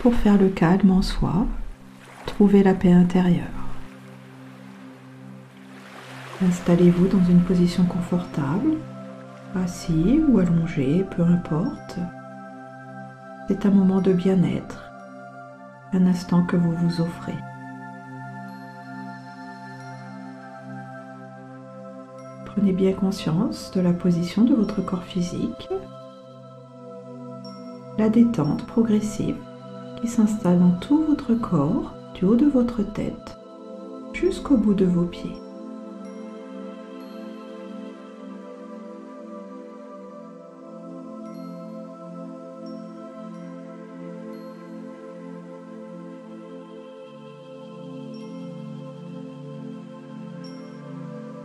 pour faire le calme en soi, trouver la paix intérieure. Installez-vous dans une position confortable, assis ou allongé, peu importe. C'est un moment de bien-être, un instant que vous vous offrez. Prenez bien conscience de la position de votre corps physique, la détente progressive qui s'installe dans tout votre corps, du haut de votre tête jusqu'au bout de vos pieds.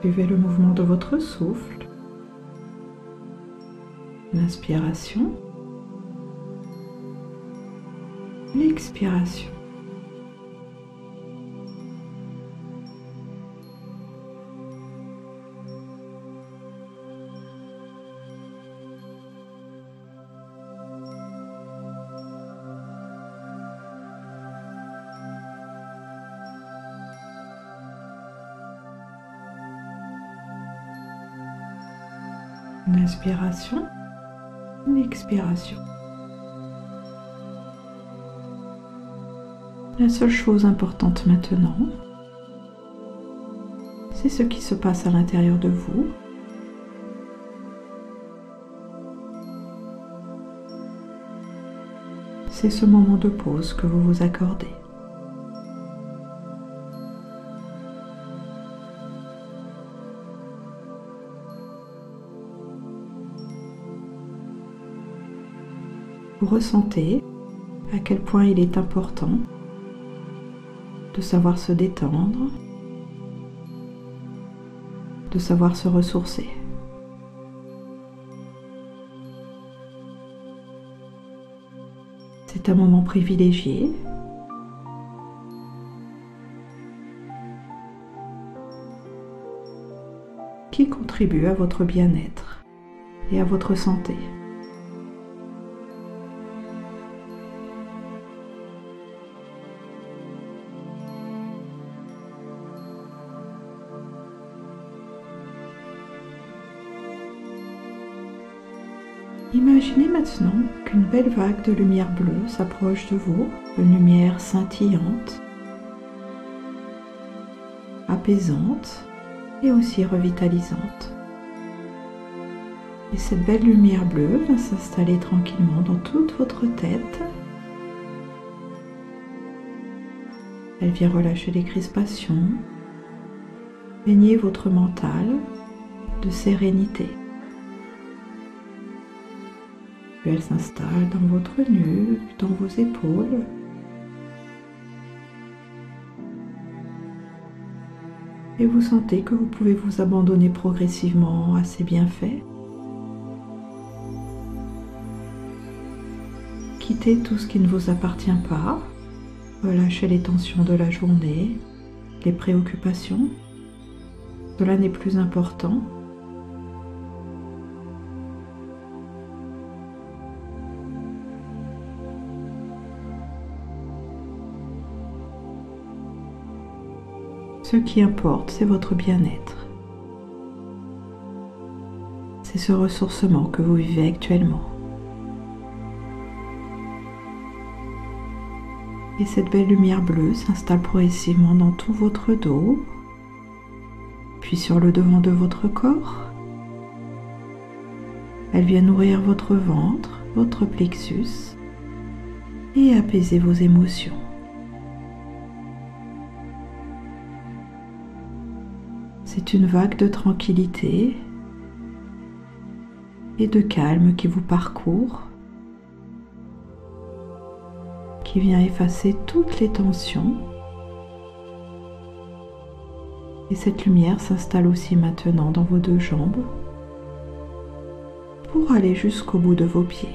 Suivez le mouvement de votre souffle. L'inspiration. L'expiration. Une inspiration, une expiration. La seule chose importante maintenant, c'est ce qui se passe à l'intérieur de vous. C'est ce moment de pause que vous vous accordez. vous ressentez à quel point il est important de savoir se détendre, de savoir se ressourcer. C'est un moment privilégié. qui contribue à votre bien-être et à votre santé. Imaginez maintenant qu'une belle vague de lumière bleue s'approche de vous, une lumière scintillante, apaisante et aussi revitalisante. Et cette belle lumière bleue va s'installer tranquillement dans toute votre tête. Elle vient relâcher les crispations, baigner votre mental de sérénité. Puis elle s'installe dans votre nuque, dans vos épaules. Et vous sentez que vous pouvez vous abandonner progressivement à ces bienfaits. Quittez tout ce qui ne vous appartient pas. Relâchez les tensions de la journée, les préoccupations. Cela n'est plus important. Ce qui importe, c'est votre bien-être. C'est ce ressourcement que vous vivez actuellement. Et cette belle lumière bleue s'installe progressivement dans tout votre dos, puis sur le devant de votre corps. Elle vient nourrir votre ventre, votre plexus et apaiser vos émotions. C'est une vague de tranquillité et de calme qui vous parcourt, qui vient effacer toutes les tensions. Et cette lumière s'installe aussi maintenant dans vos deux jambes pour aller jusqu'au bout de vos pieds.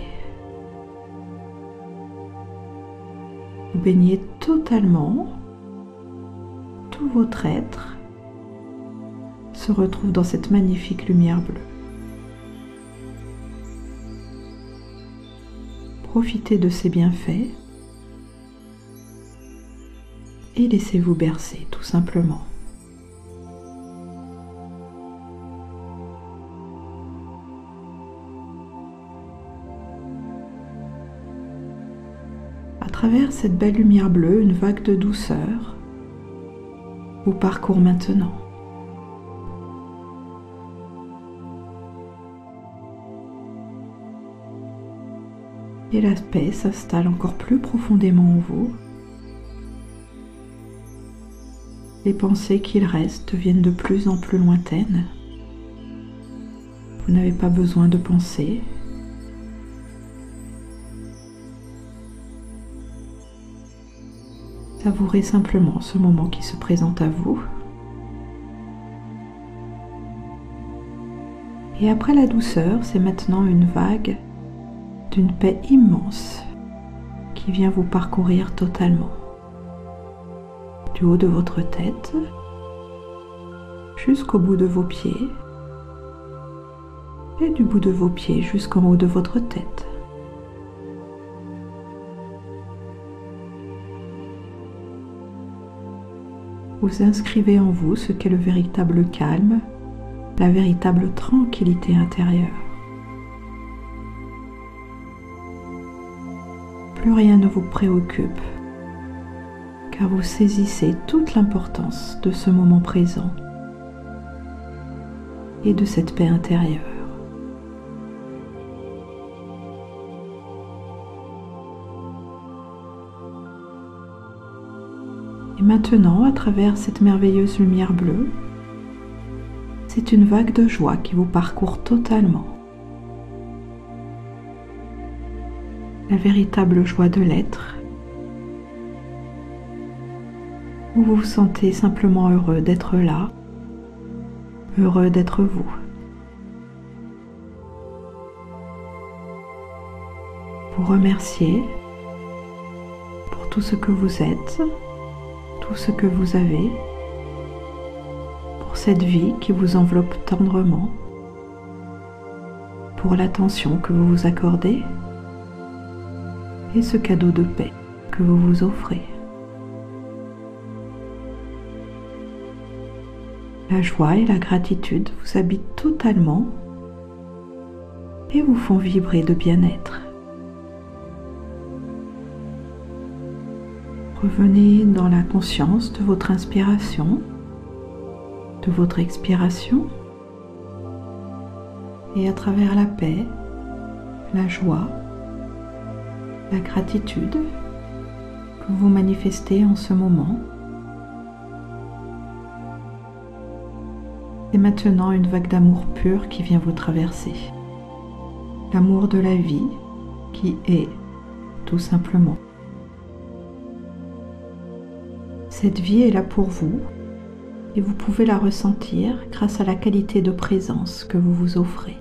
Vous baignez totalement tout votre être se retrouve dans cette magnifique lumière bleue. Profitez de ces bienfaits et laissez-vous bercer tout simplement. À travers cette belle lumière bleue, une vague de douceur vous parcourt maintenant. Et la paix s'installe encore plus profondément en vous. Les pensées qu'il reste deviennent de plus en plus lointaines. Vous n'avez pas besoin de penser. Savourez simplement ce moment qui se présente à vous. Et après la douceur, c'est maintenant une vague d'une paix immense qui vient vous parcourir totalement du haut de votre tête jusqu'au bout de vos pieds et du bout de vos pieds jusqu'en haut de votre tête. Vous inscrivez en vous ce qu'est le véritable calme, la véritable tranquillité intérieure. Rien ne vous préoccupe, car vous saisissez toute l'importance de ce moment présent et de cette paix intérieure. Et maintenant, à travers cette merveilleuse lumière bleue, c'est une vague de joie qui vous parcourt totalement. La véritable joie de l'être vous vous sentez simplement heureux d'être là, heureux d'être vous. Vous remerciez pour tout ce que vous êtes, tout ce que vous avez, pour cette vie qui vous enveloppe tendrement, pour l'attention que vous vous accordez et ce cadeau de paix que vous vous offrez. La joie et la gratitude vous habitent totalement et vous font vibrer de bien-être. Revenez dans la conscience de votre inspiration, de votre expiration et à travers la paix, la joie, la gratitude que vous manifestez en ce moment, Et maintenant une vague d'amour pur qui vient vous traverser. L'amour de la vie qui est tout simplement. Cette vie est là pour vous et vous pouvez la ressentir grâce à la qualité de présence que vous vous offrez.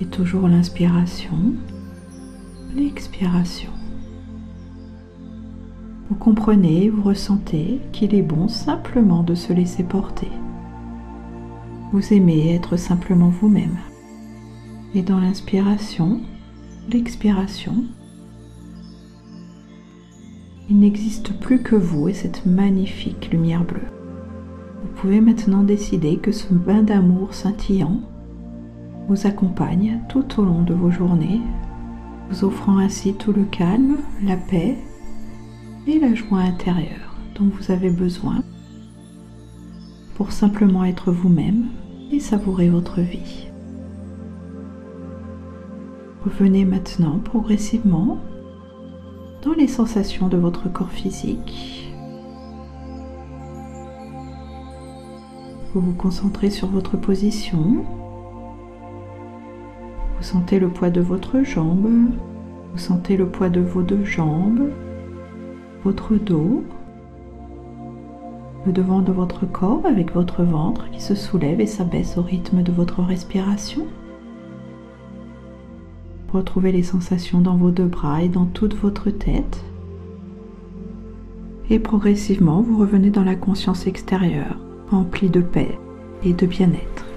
Et toujours l'inspiration, l'expiration. Vous comprenez, vous ressentez qu'il est bon simplement de se laisser porter. Vous aimez être simplement vous-même. Et dans l'inspiration, l'expiration, il n'existe plus que vous et cette magnifique lumière bleue. Vous pouvez maintenant décider que ce bain d'amour scintillant vous accompagne tout au long de vos journées, vous offrant ainsi tout le calme, la paix et la joie intérieure dont vous avez besoin pour simplement être vous-même et savourer votre vie. Revenez maintenant progressivement dans les sensations de votre corps physique. Vous vous concentrez sur votre position. Sentez le poids de votre jambe. Vous sentez le poids de vos deux jambes votre dos, le devant de votre corps avec votre ventre qui se soulève et s'abaisse au rythme de votre respiration. Retrouvez les sensations dans vos deux bras et dans toute votre tête. Et progressivement, vous revenez dans la conscience extérieure, remplie de paix et de bien-être.